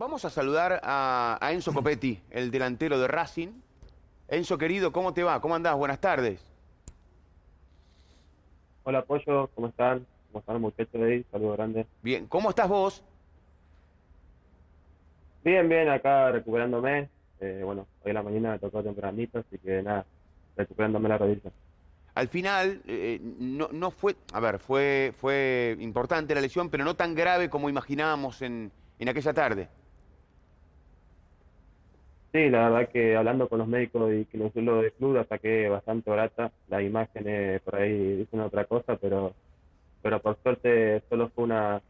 vamos a saludar a, a Enzo Copetti, el delantero de Racing. Enzo, querido, ¿cómo te va? ¿Cómo andás? Buenas tardes. Hola, Pollo, ¿cómo están? ¿Cómo están, muchachos de ahí? Saludos grandes. Bien, ¿cómo estás vos? Bien, bien, acá recuperándome. Eh, bueno, hoy en la mañana me tocó tempranito, así que nada, recuperándome la rodilla. Al final, eh, no, no fue, a ver, fue, fue importante la lesión, pero no tan grave como imaginábamos en, en aquella tarde. Sí, la verdad que hablando con los médicos y que los suelo de club la saqué bastante barata. Las imágenes por ahí dicen otra cosa, pero pero por suerte solo fue una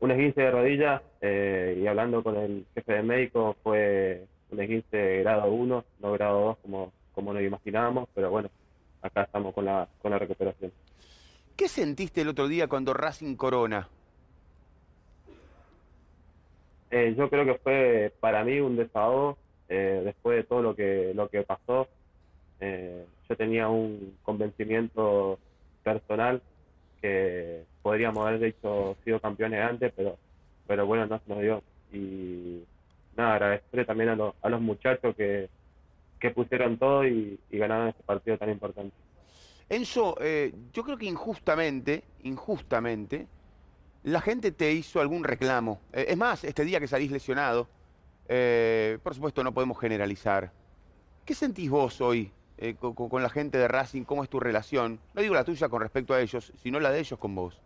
un esguince de rodilla eh, y hablando con el jefe de médico fue un esguince grado 1, no grado 2 como, como nos imaginábamos, pero bueno, acá estamos con la, con la recuperación. ¿Qué sentiste el otro día cuando Racing Corona? Eh, yo creo que fue para mí un desahogo eh, después de todo lo que, lo que pasó. Eh, yo tenía un convencimiento personal que podríamos haber hecho sido campeones antes, pero pero bueno, no se nos dio. Y nada, agradecerle también a, los a los muchachos que, que pusieron todo y, ganaron este partido tan importante. Enzo, eh, yo creo que injustamente, injustamente, la gente te hizo algún reclamo. Eh, es más, este día que salís lesionado, eh, por supuesto no podemos generalizar. ¿Qué sentís vos hoy eh, con, la gente de Racing? ¿Cómo es tu relación? No digo la tuya con respecto a ellos, sino la de ellos con vos.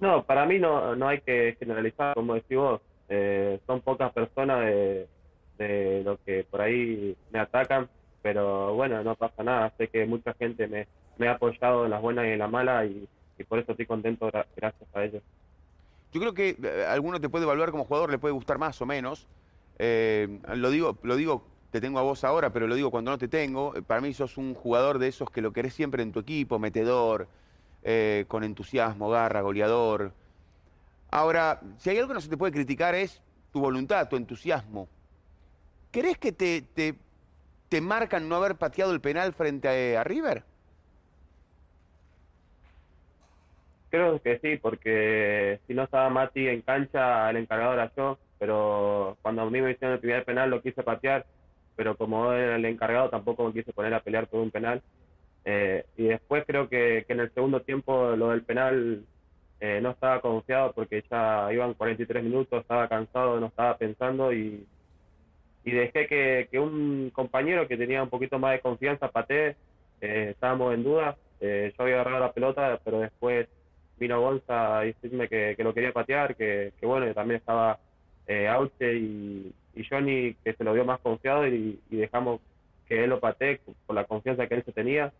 No, para mí no, no hay que generalizar, como decís vos. Eh, son pocas personas de, lo que por ahí me atacan, pero bueno, no pasa nada. Sé que mucha gente me, ha apoyado en las buenas y en las malas y, y por eso estoy contento gra- gracias a ellos. Yo creo que eh, alguno te puede evaluar como jugador, le puede gustar más o menos. Eh, lo digo, lo digo, te tengo a vos ahora, pero lo digo cuando no te tengo. Eh, Para mí sos un jugador de esos que lo querés siempre en tu equipo, metedor, eh, con entusiasmo, garra, goleador. Ahora, si hay algo que no se te puede criticar es tu voluntad, tu entusiasmo. ¿Crees que te, te, te marcan no haber pateado el penal frente a, a River? Creo que sí, porque si no estaba Mati en cancha, el encargado era yo, pero cuando a mí me hicieron el primer penal lo quise patear, pero como era el encargado tampoco me quise poner a pelear por un penal. Eh, y después creo que, que en el segundo tiempo lo del penal eh, no estaba confiado porque ya iban 43 minutos, estaba cansado, no estaba pensando y, y dejé que, que un compañero que tenía un poquito más de confianza patee, eh, estábamos en duda, eh, yo había agarrado la pelota, pero después vino Gonza a decirme que, que lo quería patear, que, que bueno, que también estaba eh, Auche y, y Johnny, que se lo dio más confiado y, y dejamos que él lo patee por la confianza que él se tenía.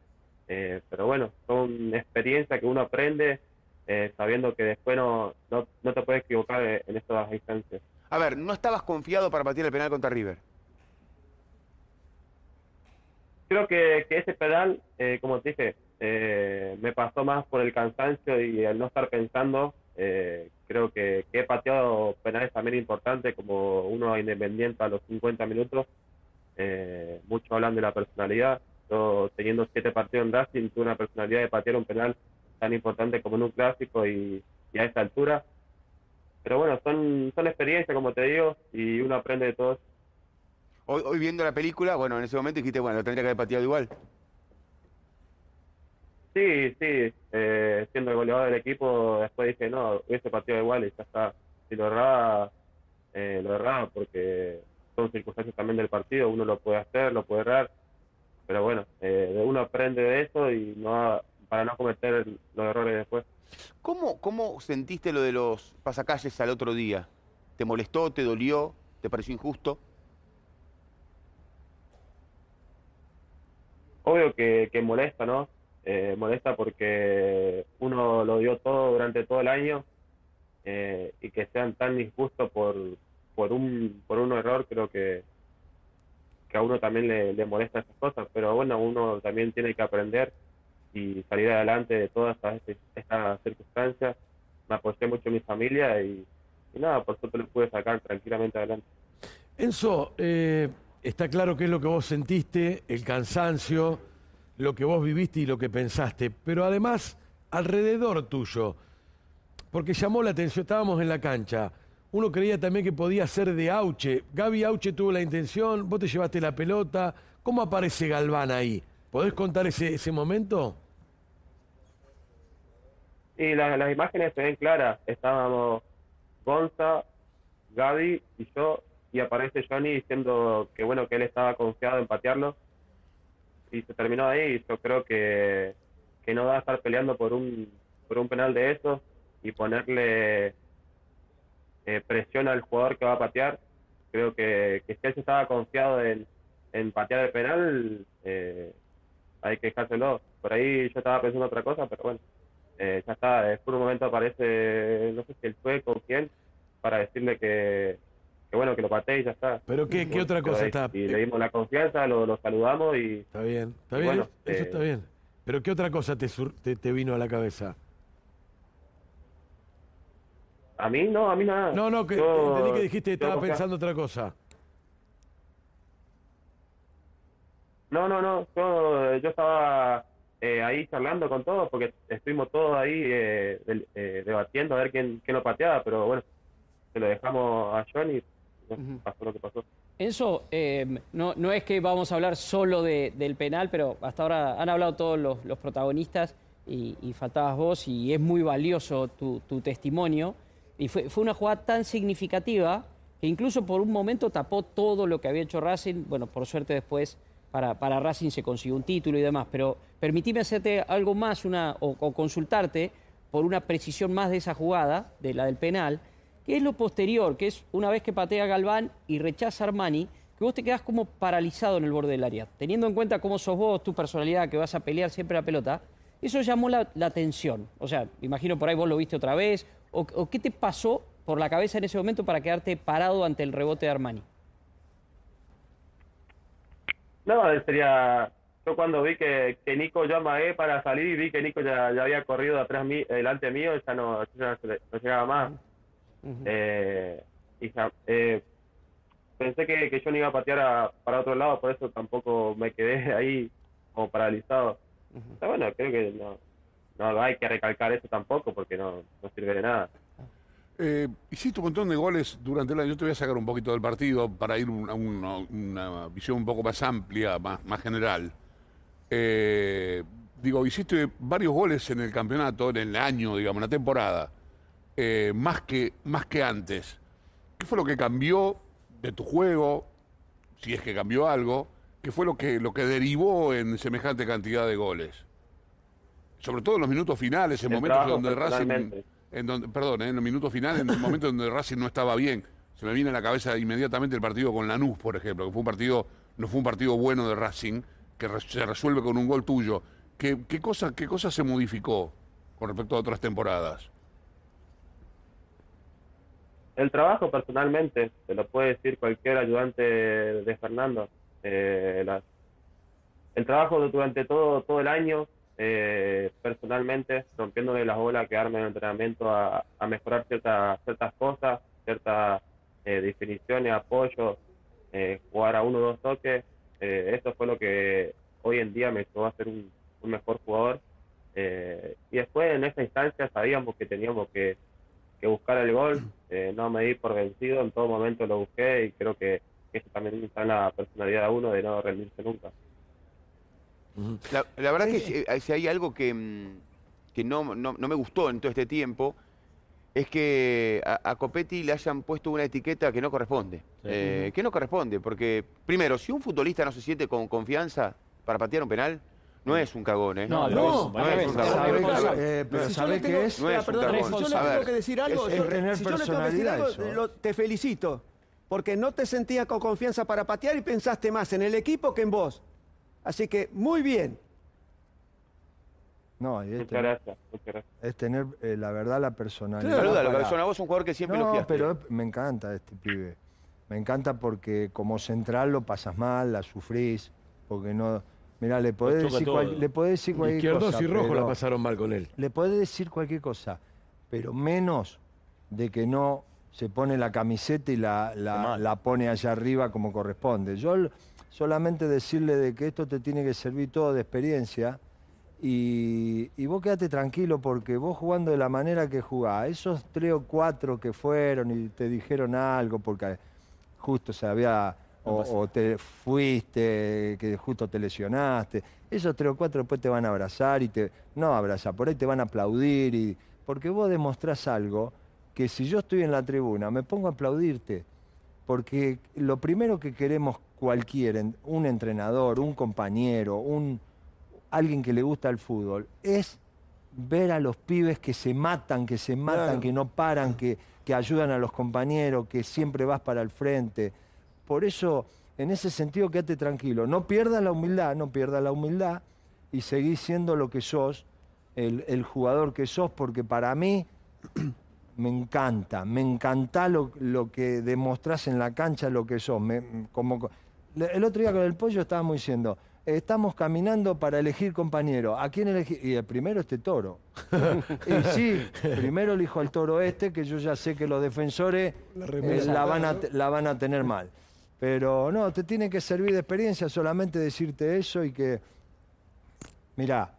Eh, pero bueno, son experiencias que uno aprende eh, sabiendo que después no, no, no te puedes equivocar en en estas instancias. A ver, no estabas confiado para patear el penal contra River. Creo que, que ese pedal, eh, como te dije, eh, me pasó más por el cansancio y el no estar pensando. Eh, creo que, que he pateado penales también importantes, como uno independiente a los 50 minutos. Eh, muchos hablan de la personalidad. Yo, teniendo siete partidos en Racing, tuve una personalidad de patear un penal tan importante como en un clásico y, a esta altura. Pero bueno, son, son experiencias, como te digo, y uno aprende de todo. Hoy, hoy viendo la película, bueno, en ese momento dijiste, bueno, tendría que haber pateado igual. Sí, sí, eh, siendo el goleador del equipo, después dije, no, hubiese partido igual y ya está. Si lo erraba, eh, lo erraba porque son circunstancias también del partido, uno lo puede hacer, lo puede errar, pero bueno, eh, uno aprende de eso y no para no cometer los errores después. ¿Cómo, ¿Cómo sentiste lo de los pasacalles al otro día? ¿Te molestó, te dolió, te pareció injusto? Obvio que, que molesta, ¿no? Eh, molesta porque uno lo dio todo durante todo el año eh, y que sean tan injustos por, por, un, por un error, creo que, que a uno también le, le molesta esas cosas. Pero bueno, uno también tiene que aprender y salir adelante de todas estas, estas circunstancias. Me apoyé mucho en mi familia y, nada, por suerte lo pude sacar tranquilamente adelante. Enzo, eh, está claro qué es lo que vos sentiste, el cansancio, lo que vos viviste y lo que pensaste, pero además, alrededor tuyo, porque llamó la atención, estábamos en la cancha. Uno creía también que podía ser de Auche. Gaby Auche tuvo la intención, vos te llevaste la pelota. ¿Cómo aparece Galván ahí? ¿Podés contar ese, ese momento? Y la- las imágenes se ven claras. Estábamos Gonza, Gaby y yo, y aparece Johnny diciendo que bueno que él estaba confiado en patearlo. Y se terminó ahí. Yo creo que, que no va a estar peleando por un, por un penal de esos y ponerle eh, presión al jugador que va a patear. Creo que, que si él se estaba confiado en, en patear el penal, eh, hay que dejárselo. Por ahí yo estaba pensando otra cosa, pero bueno. Eh, ya está, por un momento aparece, no sé si el sueco o quién, para decirle que, que bueno, que lo patee y ya está. ¿Pero qué, qué otra cosa está? Y le dimos la confianza, lo, lo saludamos y Está bien, está bien, bueno, eso eh, está bien. ¿Pero qué otra cosa te, sur- te, te vino a la cabeza? a mí no, a mí nada. No, no, que Yo- entendí que dijiste que estaba pensando otra cosa. No, no, no, yo, yo estaba eh, ahí charlando con todos porque estuvimos todos ahí eh, del- eh, debatiendo a ver quién, quién lo pateaba, pero bueno, se lo dejamos a Johnny pasó lo que pasó. Enzo, eh, no, no es que vamos a hablar solo de- del penal, pero hasta ahora han hablado todos los, los protagonistas y, y faltabas vos y es muy valioso tu, tu testimonio. Y fue, fue una jugada tan significativa que incluso por un momento tapó todo lo que había hecho Racing. Bueno, por suerte después para, para Racing se consiguió un título y demás, pero permitime hacerte algo más una, o, o consultarte por una precisión más de esa jugada, de la del penal, que es lo posterior, que es una vez que patea Galván y rechaza Armani, que vos te quedás como paralizado en el borde del área. Teniendo en cuenta cómo sos vos, tu personalidad, que vas a pelear siempre la pelota, eso llamó la, la atención. O sea, imagino por ahí vos lo viste otra vez, o, o qué te pasó por la cabeza en ese momento para quedarte parado ante el rebote de Armani. No, sería. Yo cuando vi que, que Nico llama eh, para salir y vi que Nico ya, ya había corrido atrás mí, delante mío, ya no llegaba más. Eh, y eh, pensé que, que yo no iba a patear a- para otro lado, por eso tampoco me quedé ahí como paralizado. Pero bueno, creo que no, no hay que recalcar eso tampoco porque no, no sirve de nada. Eh, hiciste un montón de goles durante el año. Yo te voy a sacar un poquito del partido para ir un- a una, una visión un poco más amplia, más, más general. Eh, digo, hiciste varios goles en el campeonato, en el año, digamos, en la temporada, eh, más, que, más que antes. ¿Qué fue lo que cambió de tu juego? Si es que cambió algo. ¿Qué fue lo que, lo que derivó en semejante cantidad de goles? Sobre todo en los minutos finales, en El momentos donde Racing en donde, perdón, eh, en los minutos finales, en el momento donde Racing no estaba bien. Se me viene a la cabeza inmediatamente el partido con Lanús, por ejemplo, que fue un partido, no fue un partido bueno de Racing, que re- se resuelve con un gol tuyo. ¿Qué, qué, cosa, ¿Qué cosa se modificó con respecto a otras temporadas? El trabajo personalmente, te lo puede decir cualquier ayudante de Fernando. Eh, el trabajo durante todo, todo el año, eh, personalmente, rompiéndole las bolas, quedarme en el entrenamiento a, a mejorar ciertas ciertas cosas, ciertas eh, definiciones, apoyo, eh, jugar a uno o dos toques. Eh, eso fue lo que hoy en día me llevó a ser un, un mejor jugador. Eh, y después en esa instancia sabíamos que teníamos que, que buscar el gol, eh, no me di por vencido, en todo momento lo busqué y creo que, eso también está en la personalidad de uno de no rendirse nunca. La, la verdad que si, eh, si hay algo que, mm, que no, no- no me gustó en todo este tiempo, es que a, a Copetti le hayan puesto una etiqueta que no corresponde. Eh, que no corresponde, porque primero, si un futbolista no se siente con confianza para patear un penal, no es un cagón, ¿eh? No, no, no es un cagón. que-. Eh, pero Si yo ¿sabe le tengo- qué es? No es un cagón. Si yo le tengo que decir algo, si tener yo le tengo que decir algo, lo- te felicito, porque no te sentías con confianza para patear y pensaste más en el equipo que en vos. Así que muy bien. No, y es Muchas tener, gracias, muchas gracias. es tener, eh, la verdad la personalidad. Cabezón, a vos un jugador que siempre No, pero me encanta este pibe. Me encanta porque como central lo pasas mal, la sufrís, porque no... Mira, le podés decir, cual- le podés decir cualquier Izquierdos cosa. y Rojo la pasaron mal con él. le podés decir cualquier cosa, pero menos de que no se pone la camiseta y la, la- pone allá arriba como corresponde. Yo solamente decirle de que esto te tiene que servir todo de experiencia Y, y vos quedate tranquilo porque vos jugando de la manera que jugás, esos tres o cuatro que fueron y te dijeron algo porque justo se había, o, o te fuiste, que justo te lesionaste, esos tres o cuatro después te van a abrazar y te, no abrazar, por ahí te van a aplaudir, y, porque vos demostrás algo que si yo estoy en la tribuna me pongo a aplaudirte, porque lo primero que queremos cualquier, un entrenador, un compañero, un, alguien que le gusta el fútbol, es ver a los pibes que se matan, que se matan, Claro. que no paran, que, que ayudan a los compañeros, que siempre vas para el frente. Por eso, en ese sentido, quédate tranquilo. No pierdas la humildad, no pierdas la humildad y seguís siendo lo que sos, el, el jugador que sos, porque para mí me encanta, me encanta lo, lo que demostrás en la cancha, lo que sos. Me- como, el otro día con el pollo estábamos diciendo, eh, estamos caminando para elegir compañero. ¿A quién elegir? Y el primero este toro. y sí, primero elijo al toro este, que yo ya sé que los defensores eh, la, van a, te- la van a tener mal. Pero no, te tiene que servir de experiencia solamente decirte eso y que, mirá,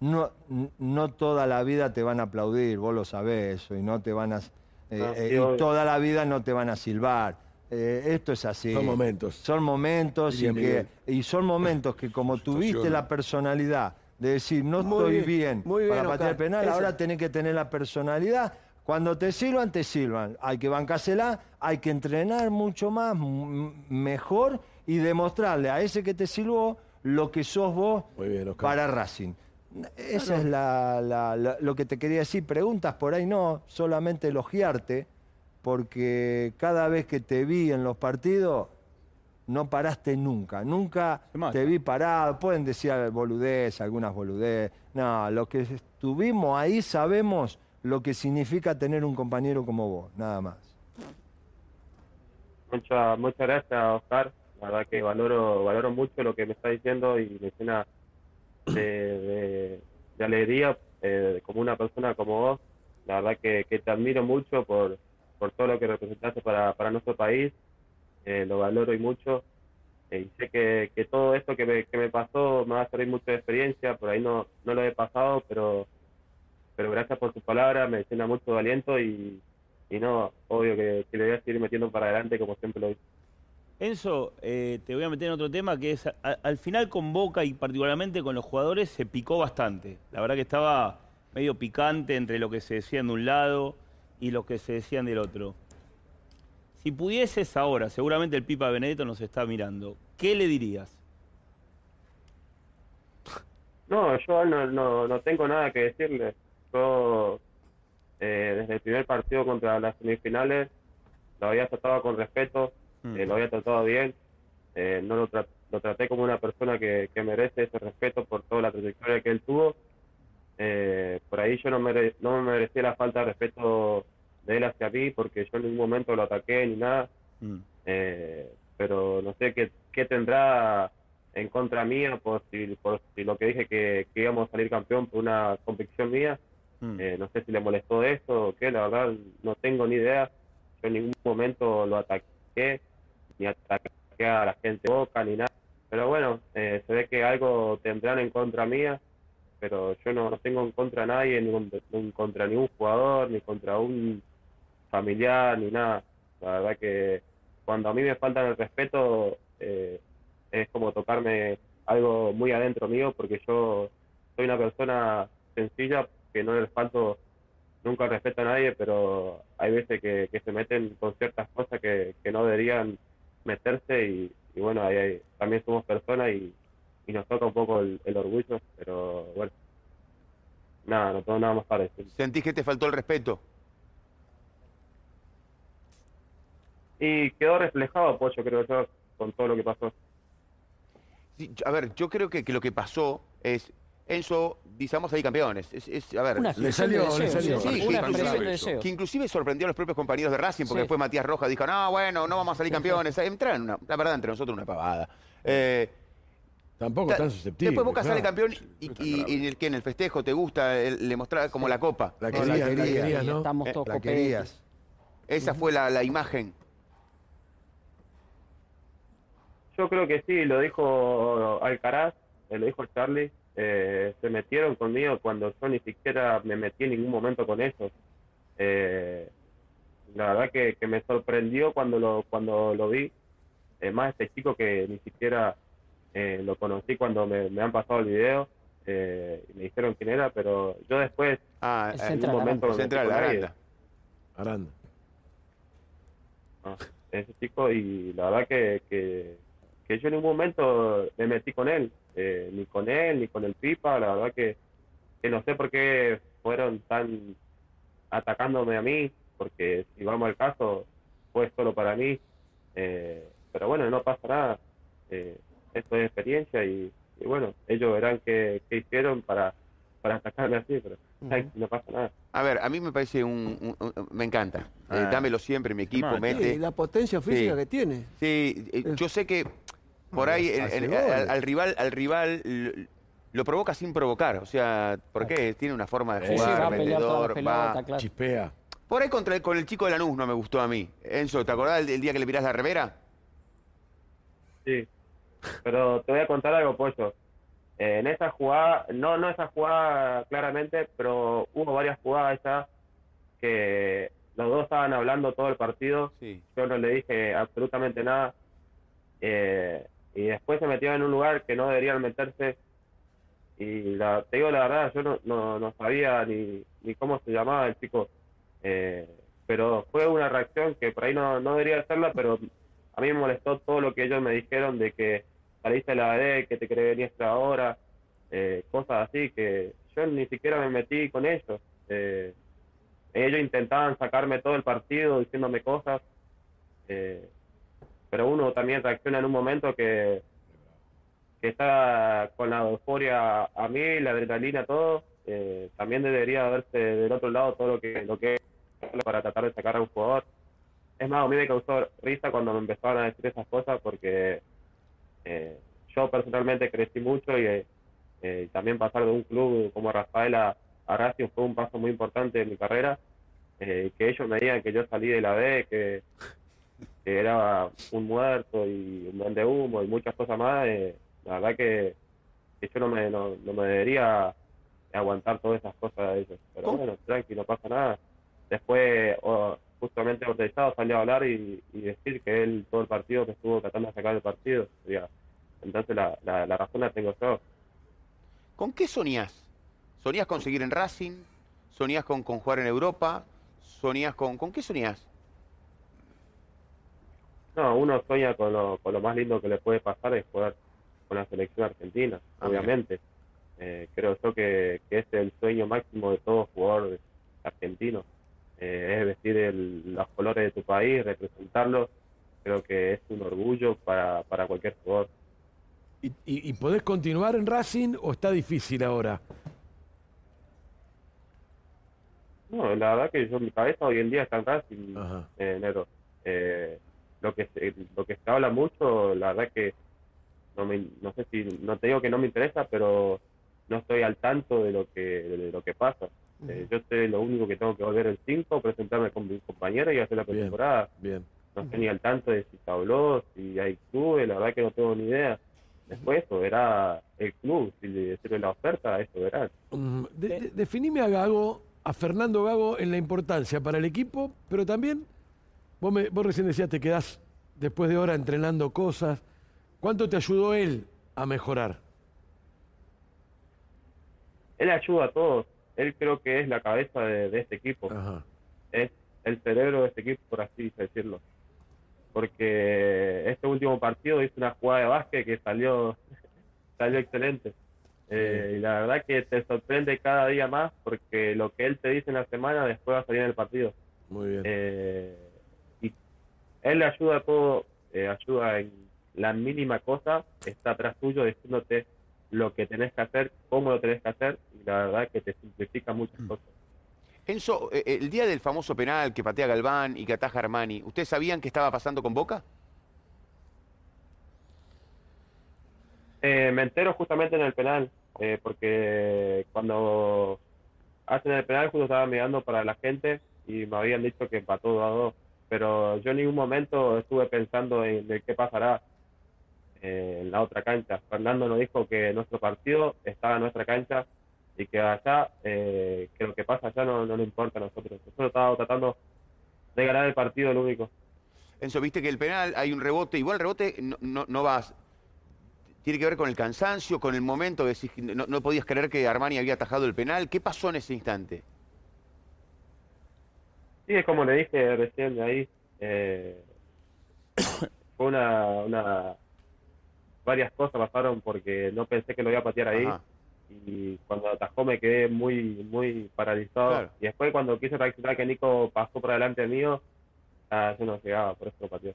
no, no toda la vida te van a aplaudir, vos lo sabés eso, y no te van a... eh, Ah, eh, y toda la vida no te van a silbar. Eh, esto es así. Son momentos. Son momentos y, que, y son momentos que como tuviste la personalidad de decir no Muy estoy bien, bien, muy bien, para patear penal, Esa- ahora tenés que tener la personalidad. Cuando te silban, te silban. Hay que bancársela, hay que entrenar mucho más, mejor y demostrarle a ese que te silbó lo que sos vos Muy bien, Oscar. para Racing. Esa es la- la- la- lo que te quería decir. Preguntas por ahí no, solamente elogiarte, porque cada vez que te vi en los partidos, no paraste nunca. Nunca te vi parado. Pueden decir boludez, algunas boludez. No, lo que estuvimos ahí sabemos lo que significa tener un compañero como vos, nada más. Muchas muchas gracias, Oscar. La verdad que valoro valoro mucho lo que me está diciendo y me llena de, de- alegría eh, como una persona como vos. La verdad que, que te admiro mucho por, por todo lo que representaste para, para nuestro país. Eh, lo valoro y mucho. Eh, y sé que, que todo esto que me, que me pasó me va a servir mucho de experiencia. Por ahí no, no lo he pasado, pero, pero gracias por tus palabras. Me llena mucho de aliento y, y no, obvio que, que le voy a seguir metiendo para adelante como siempre lo hice. Enzo, eh, te voy a meter en otro tema que es, a- al final con Boca y particularmente con los jugadores se picó bastante. La verdad que estaba medio picante entre lo que se decían de un lado y lo que se decían del otro. Si pudieses ahora, seguramente el Pipa Benedetto nos está mirando, ¿qué le dirías? No, yo no, no, no tengo nada que decirle. Yo, eh, desde el primer partido contra las semifinales, lo había tratado con respeto, Mm. eh, lo había tratado bien. eh, no lo, tra- lo traté como una persona que, que merece ese respeto por toda la trayectoria que él tuvo. Eh, por ahí yo no, mere- no me merecía la falta de respeto de él hacia mí, porque yo en ningún momento lo ataqué ni nada. Mm. Pero no sé qué, qué tendrá en contra mía por si, por si lo que dije que, que íbamos a salir campeón por una convicción mía. Mm. Eh, no sé si le molestó eso o qué, la verdad no tengo ni idea. Yo en ningún momento lo ataqué, ni ataqué a la gente Boca, ni nada. Pero bueno, eh, se ve que algo tendrán en contra mía, pero yo no, no tengo en contra a nadie, ni contra ningún jugador, ni contra un familiar, ni nada. La verdad que cuando a mí me faltan el respeto, eh, es como tocarme algo muy adentro mío, porque yo soy una persona sencilla que no le falto nunca el respeto a nadie, pero hay veces que, que se meten con ciertas cosas que, que no deberían meterse y, y bueno, ahí, ahí también somos personas y, y nos toca un poco el, el orgullo, pero bueno, nada, no tengo nada más para decir. ¿Sentís que te faltó el respeto? Y quedó reflejado, Pollo, creo yo, con todo lo que pasó. Sí, a ver, yo creo que, que lo que pasó es. Enzo, dice, vamos a salir campeones. Es, es- a ver, Una Le salió, de le salió. sí, una de que inclusive sorprendió a los propios compañeros de Racing, porque Sí. después Matías Rojas dijo, no, bueno, no vamos a salir campeones. Entraron, una- la verdad, entre nosotros una pavada. Eh, Tampoco ta- tan susceptible. después Boca sale claro. campeón y, y- y en, el, que en el festejo te gusta, el- le mostraba como la copa. La la querías, la quería. querías, ¿no? Estamos Eh, todos La querías. Esa fue la, la imagen. Yo creo que sí, lo dijo Alcaraz, eh, lo dijo Charlie, eh, se metieron conmigo cuando yo ni siquiera me metí en ningún momento con ellos. Eh, la verdad que, que me sorprendió cuando lo, cuando lo vi. Eh, más este chico que ni siquiera eh, lo conocí cuando me, me han pasado el video. eh, y me dijeron quién era, pero yo después, Ah, en central, un momento, me metí Central, él. Aranda. Aranda. Ah, ese chico y la verdad que, que, que yo en ningún momento me metí con él, eh, ni con él, ni con el Pipa, la verdad que, que no sé por qué fueron tan atacándome a mí, porque si vamos al caso, fue solo para mí, eh, pero bueno, no pasa nada, eh, esto es experiencia y, y bueno, ellos verán qué, qué hicieron para, para atacarme así, pero no pasa nada. A ver, a mí me parece un... un- un- me encanta. Eh, Ah. dámelo siempre, mi equipo, mete. Sí, la potencia física Sí. que tiene. Sí, eh, yo sé que por ahí el- al, al rival, al rival lo, provoca sin provocar. O sea, ¿por qué? Tiene una forma de Sí, Sí, jugar, va a la vendedor, pelota, va. claro. Chispea. Por ahí contra el- con el chico de Lanús no me gustó a mí. Enzo, ¿te acordás el, el día que le mirás la remera? Sí, pero te voy a contar algo, Pollo. Eh, en esa jugada, no, no esa jugada claramente, pero hubo varias jugadas ya que los dos estaban hablando todo el partido. Sí. Yo no le dije absolutamente nada. Eh, y después se metieron en un lugar que no deberían meterse. Y la, te digo la verdad, yo no, no, no sabía ni, ni cómo se llamaba el chico. Eh, pero fue una reacción que por ahí no, no debería hacerla, pero a mí me molestó todo lo que ellos me dijeron de que saliste la AD, que te quería venir hasta ahora, eh, cosas así, que yo ni siquiera me metí con ellos. Eh, ellos intentaban sacarme todo el partido diciéndome cosas, eh, pero uno también reacciona en un momento que, está con la euforia a mí, la adrenalina, todo, eh, también debería verse del otro lado todo lo que, lo que es para tratar de sacar a un jugador. Es más, a mí me causó risa cuando me empezaron a decir esas cosas porque eh, yo personalmente crecí mucho y eh, también pasar de un club como Rafael a, a Racing fue un paso muy importante en mi carrera. Eh, que ellos me digan que yo salí de la B, que, que era un muerto y un vende humo y muchas cosas más, eh, la verdad que, yo no me, no, no me debería aguantar todas esas cosas de ellos. Pero ¿Cómo? bueno, tranqui, no pasa nada. Después, o- justamente Ortezado salió a hablar y, y decir que él todo el partido que estuvo tratando de sacar el partido. entonces la, la, la razón la tengo yo. ¿Con qué soñás? ¿Soñás con seguir en Racing? ¿Soñás con, con jugar en Europa? ¿Soñás con... ¿Con qué soñás? No, uno sueña con lo, con lo más lindo que le puede pasar es jugar con la selección argentina, Ah, obviamente. Eh, creo yo que, que es el sueño máximo de todo jugador argentino. Eh, es vestir el- los colores de tu país, representarlo. Creo que es un orgullo para, para cualquier jugador. ¿Y, y, y podés continuar en Racing o está difícil ahora? No, la verdad que yo mi cabeza hoy en día está en Racing, eh, Nero. Eh, lo que se, lo que se habla mucho, la verdad que no me, no sé si no te digo que no me interesa, pero no estoy al tanto de lo que de lo que pasa. Eh, yo sé lo único que tengo que volver el 5, presentarme con mis compañeros y hacer la Bien. pretemporada. Bien. No estoy ni al tanto de si se habló, si hay clubes, la verdad que no tengo ni idea. Después eso verá el club, si le sirve la oferta, eso verá. De- de- definime a Gago, a Fernando Gago, en la importancia para el equipo, pero también, vos, me- vos recién decías, te quedás después de hora entrenando cosas. ¿Cuánto te ayudó él a mejorar? Él ayuda a todos. Él creo que es la cabeza de, de este equipo. Ajá. es el cerebro de este equipo, por así decirlo. Porque este último partido hizo una jugada de básquet que salió, salió excelente. Eh, y la verdad que te sorprende cada día más porque lo que él te dice en la semana después va a salir en el partido. Muy bien. Eh, él le ayuda a todo, eh, ayuda en la mínima cosa, está atrás tuyo diciéndote lo que tenés que hacer, cómo lo tenés que hacer, y la verdad que te simplifica muchas cosas. Enzo, eh, el día del famoso penal que patea Galván y que ataja Armani, ¿ustedes sabían qué estaba pasando con Boca? Eh, me entero justamente en el penal, eh, porque cuando hacen el penal justo estaba mirando para la gente y me habían dicho que empató 2 a 2, pero yo en ningún momento estuve pensando en, qué pasará. eh, en la otra cancha. Fernando nos dijo que nuestro partido estaba en nuestra cancha y que allá, eh, que lo que pasa allá no, no le importa a nosotros. Nosotros estábamos tratando de ganar el partido, lo único. Enzo, viste que el penal hay un rebote, igual el rebote no, no, no vas. Tiene que ver con el cansancio, con el momento, que no, no podías creer que Armani había atajado el penal. ¿Qué pasó en ese instante? Sí, es como le dije recién de ahí. eh, fue una, una. Varias cosas pasaron porque no pensé que lo iba a patear ahí. Ajá. Y cuando atajó me quedé muy, muy paralizado. Claro. Y después, cuando quise reaccionar que Nico pasó por delante mío, ah, yo no llegaba, por eso lo pateó.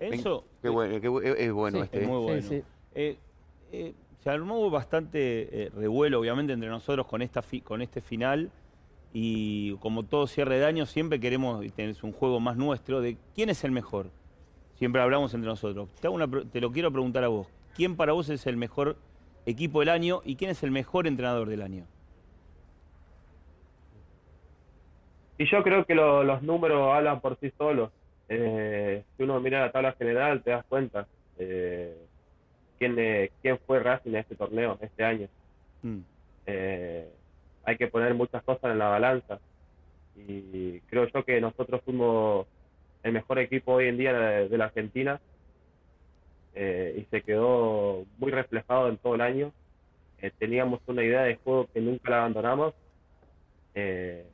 Eso Qué bueno, qué es bueno Sí, este. es ¿eh? muy bueno. sí. Eh, eh, se armó bastante eh, revuelo, obviamente, entre nosotros con, esta fi- con este final. Y como todo cierre de año, siempre queremos tener un juego más nuestro de quién es el mejor. Siempre hablamos entre nosotros. Te, hago una pre- te lo quiero preguntar a vos. ¿Quién para vos es el mejor equipo del año y quién es el mejor entrenador del año? Y yo creo que lo- los números hablan por sí solos. Eh, si uno mira la tabla general, te das cuenta eh, quién, eh, quién fue Racing en este torneo, este año. Mm. Eh, hay que poner muchas cosas en la balanza. Y creo yo que nosotros fuimos el mejor equipo hoy en día de, de la Argentina. Eh, y se quedó muy reflejado en todo el año. Eh, teníamos una idea de juego que nunca la abandonamos. Eh,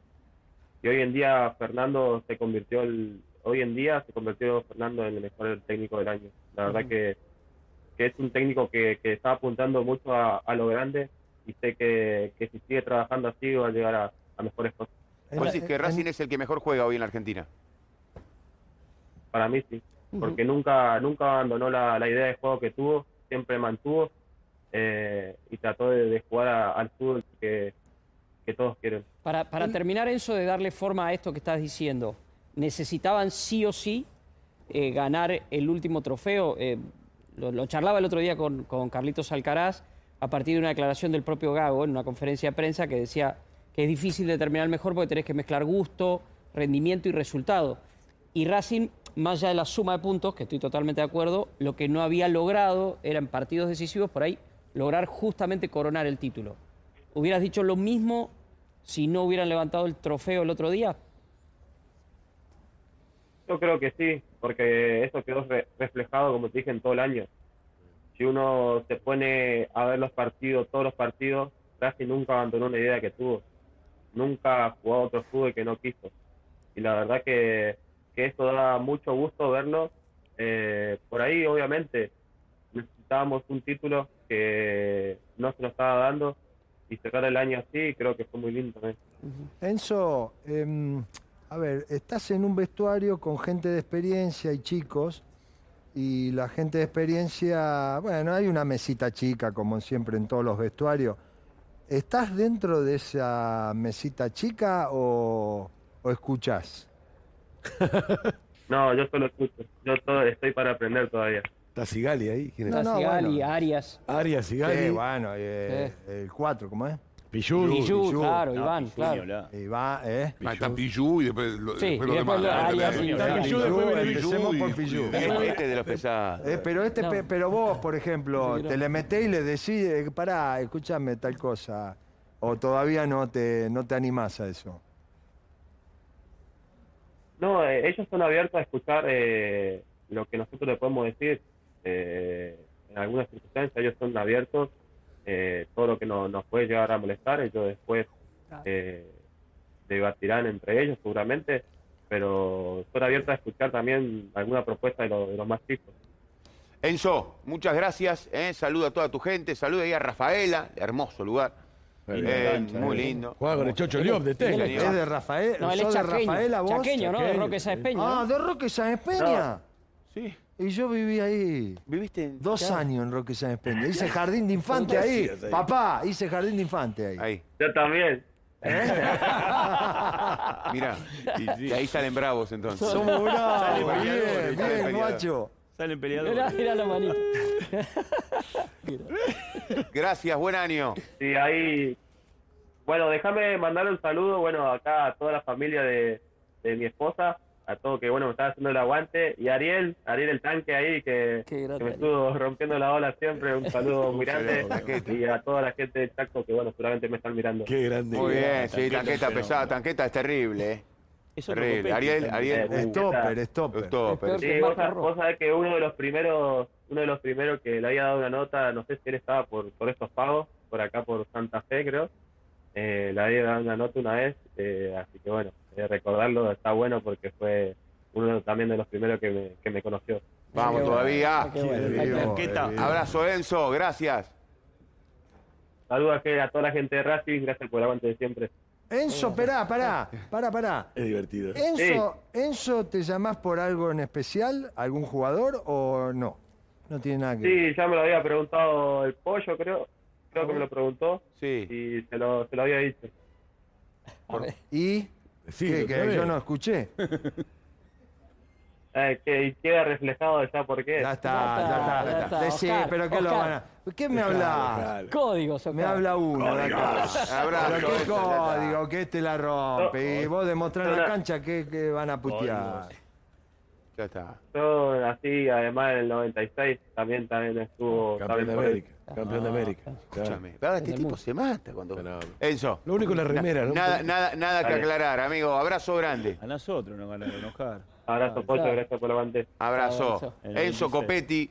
y hoy en día Fernando se convirtió el, hoy en día se convirtió Fernando en el mejor técnico del año. La verdad que, que es un técnico que, que está apuntando mucho a, a lo grande y sé que, que si sigue trabajando así va a llegar a, a mejores cosas. Vos decís que en- Racing es el que mejor juega hoy en la Argentina. Para mí sí, porque nunca nunca abandonó la, la idea de juego que tuvo, siempre mantuvo eh, y trató de, de jugar a- al fútbol que, que todos quieren. Para, para terminar, Enzo, de darle forma a esto que estás diciendo, necesitaban sí o sí eh, ganar el último trofeo. Eh, lo, lo charlaba el otro día con, con Carlitos Alcaraz a partir de una declaración del propio Gago en una conferencia de prensa que decía que es difícil determinar mejor porque tenés que mezclar gusto, rendimiento y resultado. Y Racing, más allá de la suma de puntos, que estoy totalmente de acuerdo, lo que no había logrado era en partidos decisivos por ahí lograr justamente coronar el título. ¿Hubieras dicho lo mismo si no hubieran levantado el trofeo el otro día? Yo creo que sí, porque eso quedó re- reflejado, como te dije, en todo el año. Si uno se pone a ver los partidos, todos los partidos, Racing nunca abandonó una idea que tuvo. Nunca jugó otro fútbol que no quiso. Y la verdad que, que eso da mucho gusto verlo. Eh, por ahí, obviamente, necesitábamos un título que no se lo estaba dando y cerrar el año así creo que fue muy lindo también. Enzo, em, a ver, estás en un vestuario con gente de experiencia y chicos, y la gente de experiencia, bueno, hay una mesita chica, como siempre en todos los vestuarios. ¿Estás dentro de esa mesita chica o, o escuchás? No, yo solo escucho. Yo todo, estoy para aprender todavía. ¿Está Sigali ahí? ¿Quién es? No, no, Sigali, bueno. Arias, Arias, Sigali. Sí, bueno, eh, el 4, ¿cómo es? Pillú. Claro, No, Iván, claro. va, ¿eh? Ah, está Pillú y después, lo- Sí, después y los después demás. lo- Ah, está Piyu, después viene Piyu. empecemos por. Este, de los pesados. Eh, pero, este, pe- pero vos, por ejemplo, te le metés y le decís, eh, pará, escúchame tal cosa. O todavía no te, no te animás a eso. No, eh, ellos son abiertos a escuchar eh, lo que nosotros le podemos decir. Eh, en algunas circunstancias ellos son abiertos. Eh, todo lo que no- nos puede llegar a molestar, ellos después eh, debatirán entre ellos seguramente, pero son abiertos a escuchar también alguna propuesta de, lo- de los más chicos. Enzo, muchas gracias. ¿eh? Saluda a toda tu gente. Saluda ahí a Rafaela. Hermoso lugar. Eh, cancha, muy eh. lindo. Juega con el Chocho Liop de Tecla. Sí, ¿Es de Rafael? No, él es ¿Sos de chaqueño. Rafaela vos? Chaqueño, ¿no? De Roque Sáenz sí. Peña. Ah, de Roque Sáenz Peña. Sí. Y yo viví ahí ¿Viviste en... dos años en Roque Sáenz Peña. Hice jardín de infante ¿Qué ahí. Papá, hice jardín de infante ahí. Ahí. Yo también. Mirá. Y ahí salen bravos entonces. Somos bravos. Bien, salen bien, peleadores. guacho. Salen peleadores. Mirá, mirá la manita. Gracias, buen año. Sí, ahí. Bueno, déjame mandar un saludo, bueno, acá a toda la familia de, de mi esposa, a todo que bueno me estaba haciendo el aguante y Ariel, Ariel el tanque ahí que, Qué grande, que me Ariel. estuvo rompiendo la ola siempre, un saludo muy grande y a toda la gente de Chaco que bueno seguramente me están mirando. Qué grande. Muy bien, sí, tanqueta pesada, tanqueta es terrible, ¿eh? Es otro Terrible. Ariel. Ariel, Eh, uh, Stopper, stopper. peor sí. Vos sabés que uno de los primeros, uno de los primeros que le había dado una nota, no sé si él estaba por, por estos pagos, por acá por Santa Fe creo, eh, le había dado una nota una vez, eh, así que bueno, eh, recordarlo está bueno porque fue uno también de los primeros que me, que me conoció. Vamos Qué bueno, todavía. qué bueno, Qué bien. Abrazo, Enzo, gracias. Saludos a toda la gente de Racing, gracias por el aguante de siempre. Enzo, pará, pará, pará, pará. Es divertido. Enzo, Enzo, ¿te llamás por algo en especial? ¿Algún jugador o no? No tiene nada que ver. Sí, ya me lo había preguntado el pollo, creo, creo que me lo preguntó Sí. y se lo, se lo había dicho. ¿Y? Decilo ¿Qué, otra que yo no escuché? Eh, que y queda reflejado ya por qué. Ya está, ya está. ya está. Decí, Oscar, pero ¿qué lo van a...? ¿Qué me hablas? Claro. Códigos, Me Oscar. habla uno de acá. Abrazo, Pero qué está. código, que este la rompe. Y vos demostrás en la cancha que, que van a putear. Ya está. Yo así, además en el 96 también también estuvo Campeón también de América. Campeón de América. Claro. Escúchame. Ahora este tipo se mata cuando. Pero- Enzo. Lo único es la remera, ¿no? Nada, nada, nada que aclarar, amigo. Abrazo grande. A nosotros nos ganaron enojar. Abrazo, Pocho, claro. gracias por aguante. Abrazo. Enzo 26. Copetti,